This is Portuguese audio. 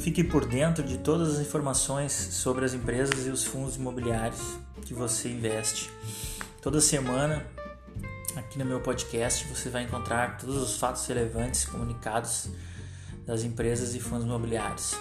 Fique por dentro de todas as informações sobre as empresas e os fundos imobiliários que você investe. Toda semana, aqui no meu podcast, você vai encontrar todos os fatos relevantes comunicados das empresas e fundos imobiliários.